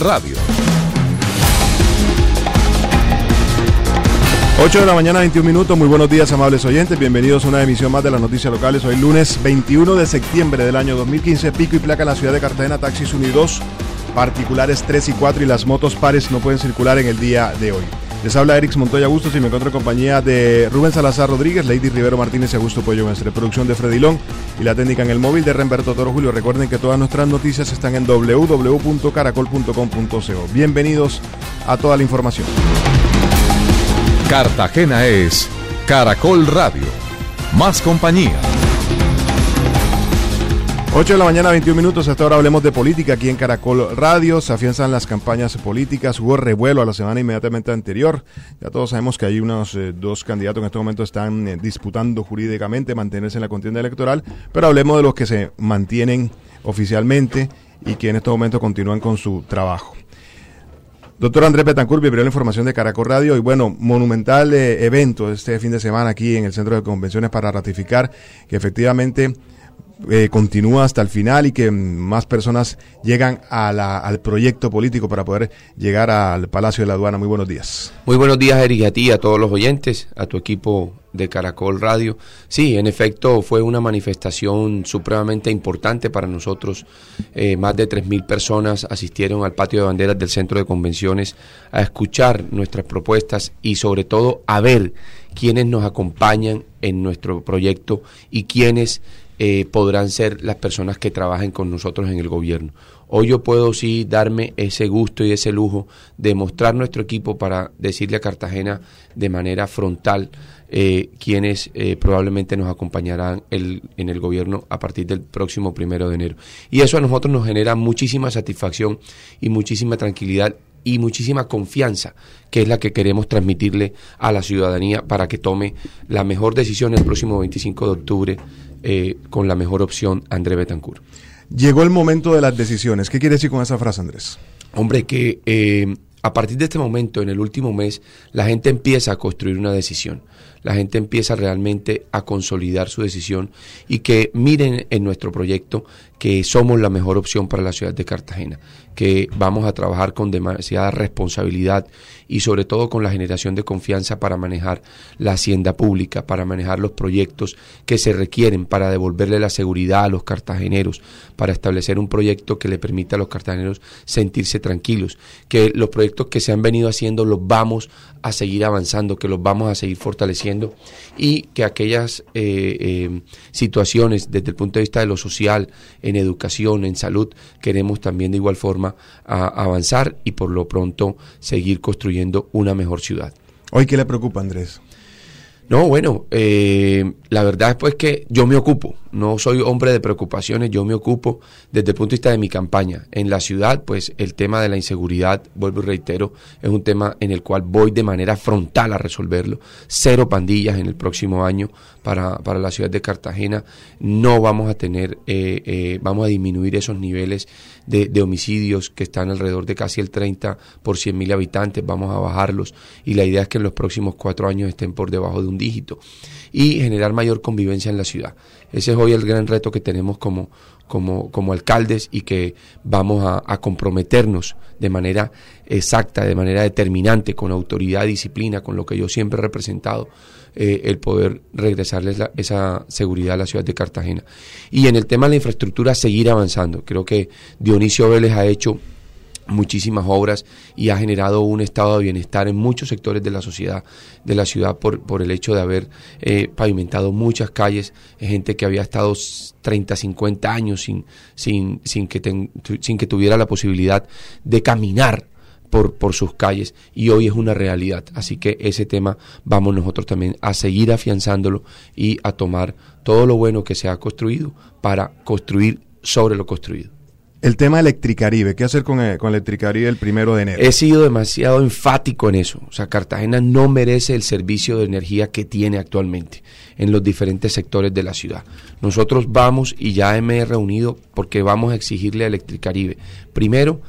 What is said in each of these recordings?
Radio. 8 de la mañana, 21 minutos. Muy buenos días, amables oyentes. Bienvenidos a una emisión más de las noticias locales. Hoy lunes 21 de septiembre del año 2015. Pico y placa en la ciudad de Cartagena. Taxis unidos, particulares 3 y 4 y las motos pares no pueden circular en el día de hoy. Les habla Eric Montoya Bustos y me encuentro en compañía de Rubén Salazar Rodríguez, Lady Rivero Martínez y Augusto Pollo Mestre. Producción de Fredilón y la técnica en el móvil de Remberto Toro Julio. Recuerden que todas nuestras noticias están en www.caracol.com.co. Bienvenidos a toda la información. Cartagena es Caracol Radio. Más compañía. 8 de la mañana, 21 minutos. Hasta ahora hablemos de política aquí en Caracol Radio. Se afianzan las campañas políticas. Hubo revuelo a la semana inmediatamente anterior. Ya todos sabemos que hay unos eh, dos candidatos en este momento están eh, disputando jurídicamente mantenerse en la contienda electoral. Pero hablemos de los que se mantienen oficialmente y que en este momento continúan con su trabajo. Doctor Andrés Betancourt, bienvenido la información de Caracol Radio. Y bueno, monumental eh, evento este fin de semana aquí en el Centro de Convenciones para ratificar que efectivamente eh, continúa hasta el final y que más personas llegan al proyecto político para poder llegar al Palacio de la Aduana. Muy buenos días. Muy buenos días, Eric, a ti, a todos los oyentes, a tu equipo de Caracol Radio. Sí, en efecto, fue una manifestación supremamente importante para nosotros. Eh, más de 3.000 personas asistieron al patio de banderas del Centro de Convenciones a escuchar nuestras propuestas y sobre todo a ver quiénes nos acompañan en nuestro proyecto y quiénes eh, podrán ser las personas que trabajen con nosotros en el gobierno. Hoy yo puedo sí darme ese gusto y ese lujo de mostrar nuestro equipo para decirle a Cartagena de manera frontal eh, quienes eh, probablemente nos acompañarán en el gobierno a partir del próximo primero de enero. Y eso a nosotros nos genera muchísima satisfacción y muchísima tranquilidad y muchísima confianza, que es la que queremos transmitirle a la ciudadanía para que tome la mejor decisión el próximo 25 de octubre eh, con la mejor opción, André Betancourt. Llegó el momento de las decisiones. ¿Qué quiere decir con esa frase, Andrés? Hombre, que eh, a partir de este momento, en el último mes, la gente empieza a construir una decisión. La gente empieza realmente a consolidar su decisión y que miren en nuestro proyecto que somos la mejor opción para la ciudad de Cartagena, que vamos a trabajar con demasiada responsabilidad y sobre todo con la generación de confianza para manejar la hacienda pública, para manejar los proyectos que se requieren para devolverle la seguridad a los cartageneros, para establecer un proyecto que le permita a los cartageneros sentirse tranquilos, que los proyectos que se han venido haciendo los vamos a seguir avanzando, que los vamos a seguir fortaleciendo y que aquellas eh, eh, situaciones desde el punto de vista de lo social, en educación, en salud, queremos también de igual forma avanzar y por lo pronto seguir construyendo una mejor ciudad. ¿Hoy qué le preocupa, Andrés? No, bueno, eh, la verdad es pues que yo me ocupo, no soy hombre de preocupaciones, yo me ocupo desde el punto de vista de mi campaña. En la ciudad, pues el tema de la inseguridad, vuelvo y reitero, es un tema en el cual voy de manera frontal a resolverlo. Cero pandillas en el próximo año para, para la ciudad de Cartagena. No vamos a tener, eh, eh, vamos a disminuir esos niveles de, de, homicidios que están alrededor de casi el 30 por 100 mil habitantes, vamos a bajarlos y la idea es que en los próximos cuatro años estén por debajo de un dígito y generar mayor convivencia en la ciudad. Ese es hoy el gran reto que tenemos como, como, como alcaldes y que vamos a, a, comprometernos de manera exacta, de manera determinante, con autoridad, disciplina, con lo que yo siempre he representado, eh, el poder regresarles la, esa seguridad a la ciudad de Cartagena. Y en el tema de la infraestructura, seguir avanzando. Creo que Dionisio Vélez ha hecho muchísimas obras y ha generado un estado de bienestar en muchos sectores de la sociedad de la ciudad por, por el hecho de haber eh, pavimentado muchas calles, gente que había estado 30, 50 años sin, sin, sin, que, sin que tuviera la posibilidad de caminar por, por, sus calles y hoy es una realidad. Así que ese tema vamos nosotros también a seguir afianzándolo y a tomar todo lo bueno que se ha construido para construir sobre lo construido. El tema Electricaribe, ¿qué hacer con, el, con Electricaribe el primero de enero? He sido demasiado enfático en eso. O sea, Cartagena no merece el servicio de energía que tiene actualmente en los diferentes sectores de la ciudad. Nosotros vamos y ya me he reunido porque vamos a exigirle a Electricaribe, primero,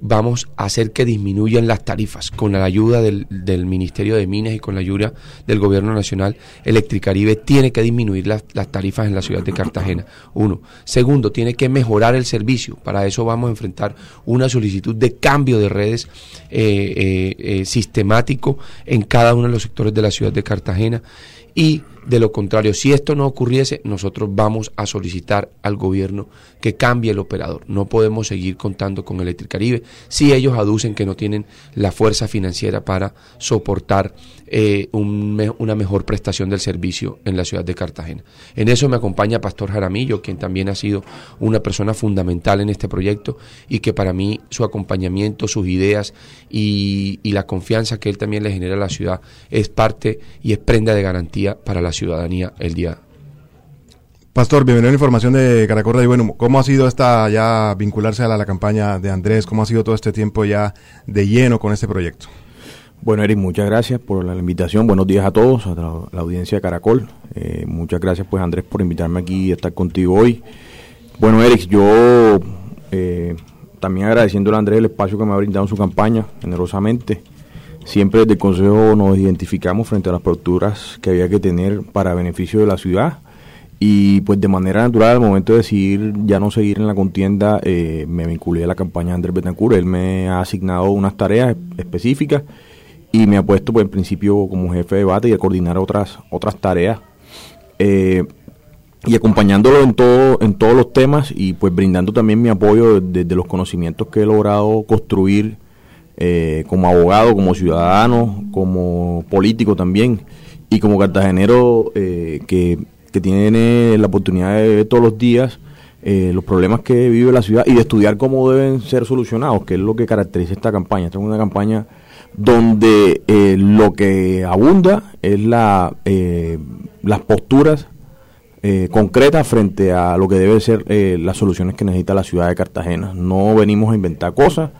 vamos a hacer que disminuyan las tarifas con la ayuda del, del Ministerio de Minas y con la ayuda del Gobierno Nacional. Electricaribe tiene que disminuir las, las tarifas en la ciudad de Cartagena. Uno. Segundo, tiene que mejorar el servicio. Para eso vamos a enfrentar una solicitud de cambio de redes eh, eh, eh, sistemático en cada uno de los sectores de la ciudad de Cartagena y de lo contrario, si esto no ocurriese, nosotros vamos a solicitar al gobierno que cambie el operador. No podemos seguir contando con Electricaribe si ellos aducen que no tienen la fuerza financiera para soportar eh, un una mejor prestación del servicio en la ciudad de Cartagena. En eso me acompaña Pastor Jaramillo, quien también ha sido una persona fundamental en este proyecto y que para mí su acompañamiento, sus ideas y, y la confianza que él también le genera a la ciudad es parte y es prenda de garantía para la ciudadanía el día. Pastor, bienvenido a la información de Caracol y Bueno, ¿cómo ha sido esta ya vincularse a la, campaña de Andrés? ¿Cómo ha sido todo este tiempo ya de lleno con este proyecto? Bueno, Eric, muchas gracias por la invitación. Buenos días a todos, a la, audiencia de Caracol. Eh, muchas gracias, pues, Andrés, por invitarme aquí a estar contigo hoy. Bueno, Eric, yo eh, también agradeciéndole a Andrés el espacio que me ha brindado en su campaña, generosamente. Siempre desde el Consejo nos identificamos frente a las posturas que había que tener para beneficio de la ciudad y pues de manera natural al momento de decidir ya no seguir en la contienda eh, me vinculé a la campaña de Andrés Betancourt. Él me ha asignado unas tareas específicas y me ha puesto pues en principio como jefe de debate y a coordinar otras otras tareas eh, y acompañándolo en todo en todos los temas y pues brindando también mi apoyo desde de los conocimientos que he logrado construir eh, como abogado, como ciudadano, como político también y como cartagenero eh, que, que, tiene la oportunidad de ver todos los días eh, los problemas que vive la ciudad y de estudiar cómo deben ser solucionados, que es lo que caracteriza esta campaña. Esta es una campaña donde eh, lo que abunda es la, eh, las posturas eh, concretas frente a lo que deben ser eh, las soluciones que necesita la ciudad de Cartagena. No venimos a inventar cosas,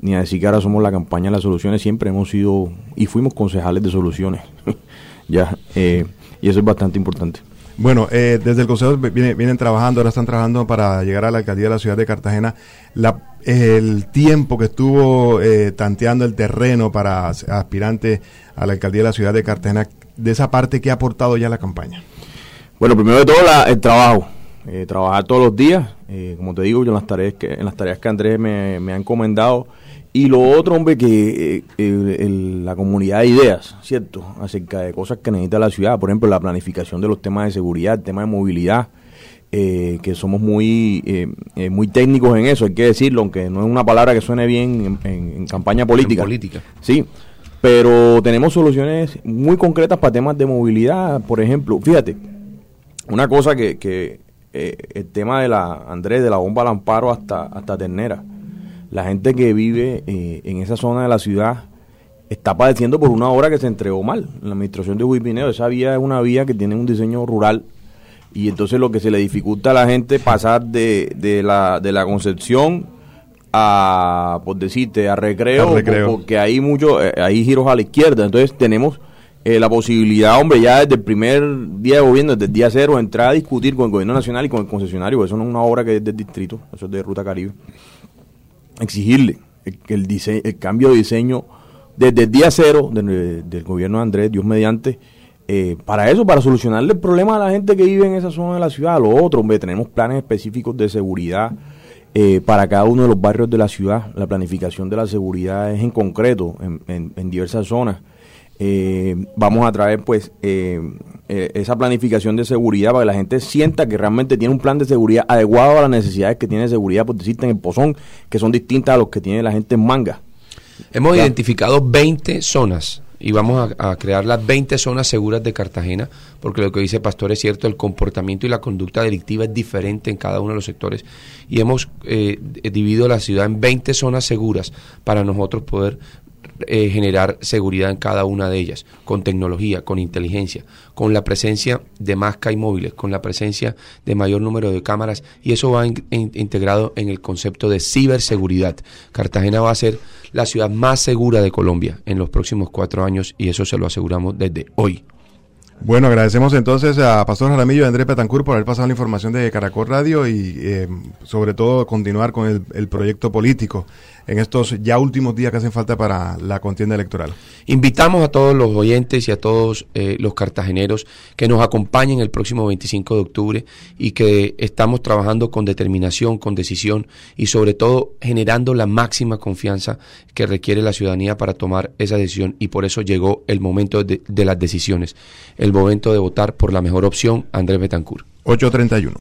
ni a decir que ahora somos la campaña de las soluciones, siempre hemos sido y fuimos concejales de soluciones. ya, eh, y eso es bastante importante. Bueno, eh, desde el Consejo viene, vienen trabajando, ahora están trabajando para llegar a la alcaldía de la ciudad de Cartagena. La, el tiempo que estuvo eh, tanteando el terreno para aspirante a la alcaldía de la ciudad de Cartagena, de esa parte, ¿qué ha aportado ya la campaña? Bueno, primero de todo la, el trabajo. Eh, trabajar todos los días, eh, como te digo, yo en las tareas que, en las tareas que Andrés me, me ha encomendado. Y lo otro, hombre, que eh, el, el, la comunidad de ideas, ¿cierto? Acerca de cosas que necesita la ciudad, por ejemplo, la planificación de los temas de seguridad, el tema de movilidad, eh, que somos muy eh, eh, muy técnicos en eso, hay que decirlo, aunque no es una palabra que suene bien en, en, en campaña política. En política. Sí, pero tenemos soluciones muy concretas para temas de movilidad, por ejemplo, fíjate, una cosa que, que el tema de la, Andrés, de la bomba al amparo hasta, hasta Ternera, la gente que vive eh, en esa zona de la ciudad está padeciendo por una obra que se entregó mal en la administración de Huipineo. Esa vía es una vía que tiene un diseño rural y entonces lo que se le dificulta a la gente pasar de, de, la, de la Concepción a, por decirte, a recreo, porque hay mucho, eh, hay giros a la izquierda. Entonces tenemos eh, la posibilidad, hombre, ya desde el primer día de gobierno, desde el día cero, entrar a discutir con el gobierno nacional y con el concesionario. Eso no es una obra que es del distrito, eso es de Ruta Caribe. Exigirle el, el, el cambio de diseño desde el día cero del, gobierno de Andrés, Dios mediante, eh, para eso, para solucionarle el problema a la gente que vive en esa zona de la ciudad. Lo otro, hombre, tenemos planes específicos de seguridad eh, para cada uno de los barrios de la ciudad. La planificación de la seguridad es en concreto en, en diversas zonas. Eh, vamos a traer pues eh, eh, esa planificación de seguridad para que la gente sienta que realmente tiene un plan de seguridad adecuado a las necesidades que tiene de seguridad, por decirte en el Pozón, que son distintas a los que tiene la gente en Manga. Hemos Ya. identificado 20 zonas y vamos a, a crear las 20 zonas seguras de Cartagena, porque lo que dice Pastor es cierto, el comportamiento y la conducta delictiva es diferente en cada uno de los sectores y hemos eh, dividido la ciudad en 20 zonas seguras para nosotros poder eh, generar seguridad en cada una de ellas, con tecnología, con inteligencia, con la presencia de más CAI móviles, con la presencia de mayor número de cámaras, y eso va in- in- integrado en el concepto de ciberseguridad. Cartagena va a ser la ciudad más segura de Colombia en los próximos cuatro años, y eso se lo aseguramos desde hoy. Bueno, agradecemos entonces a Pastor Jaramillo y a Andrés Petancur por haber pasado la información de Caracol Radio y eh, sobre todo continuar con el proyecto político en estos ya últimos días que hacen falta para la contienda electoral? Invitamos a todos los oyentes y a todos eh, los cartageneros que nos acompañen el próximo 25 de octubre y que estamos trabajando con determinación, con decisión y sobre todo generando la máxima confianza que requiere la ciudadanía para tomar esa decisión y por eso llegó el momento de, de las decisiones, el momento de votar por la mejor opción, Andrés Betancourt. 831.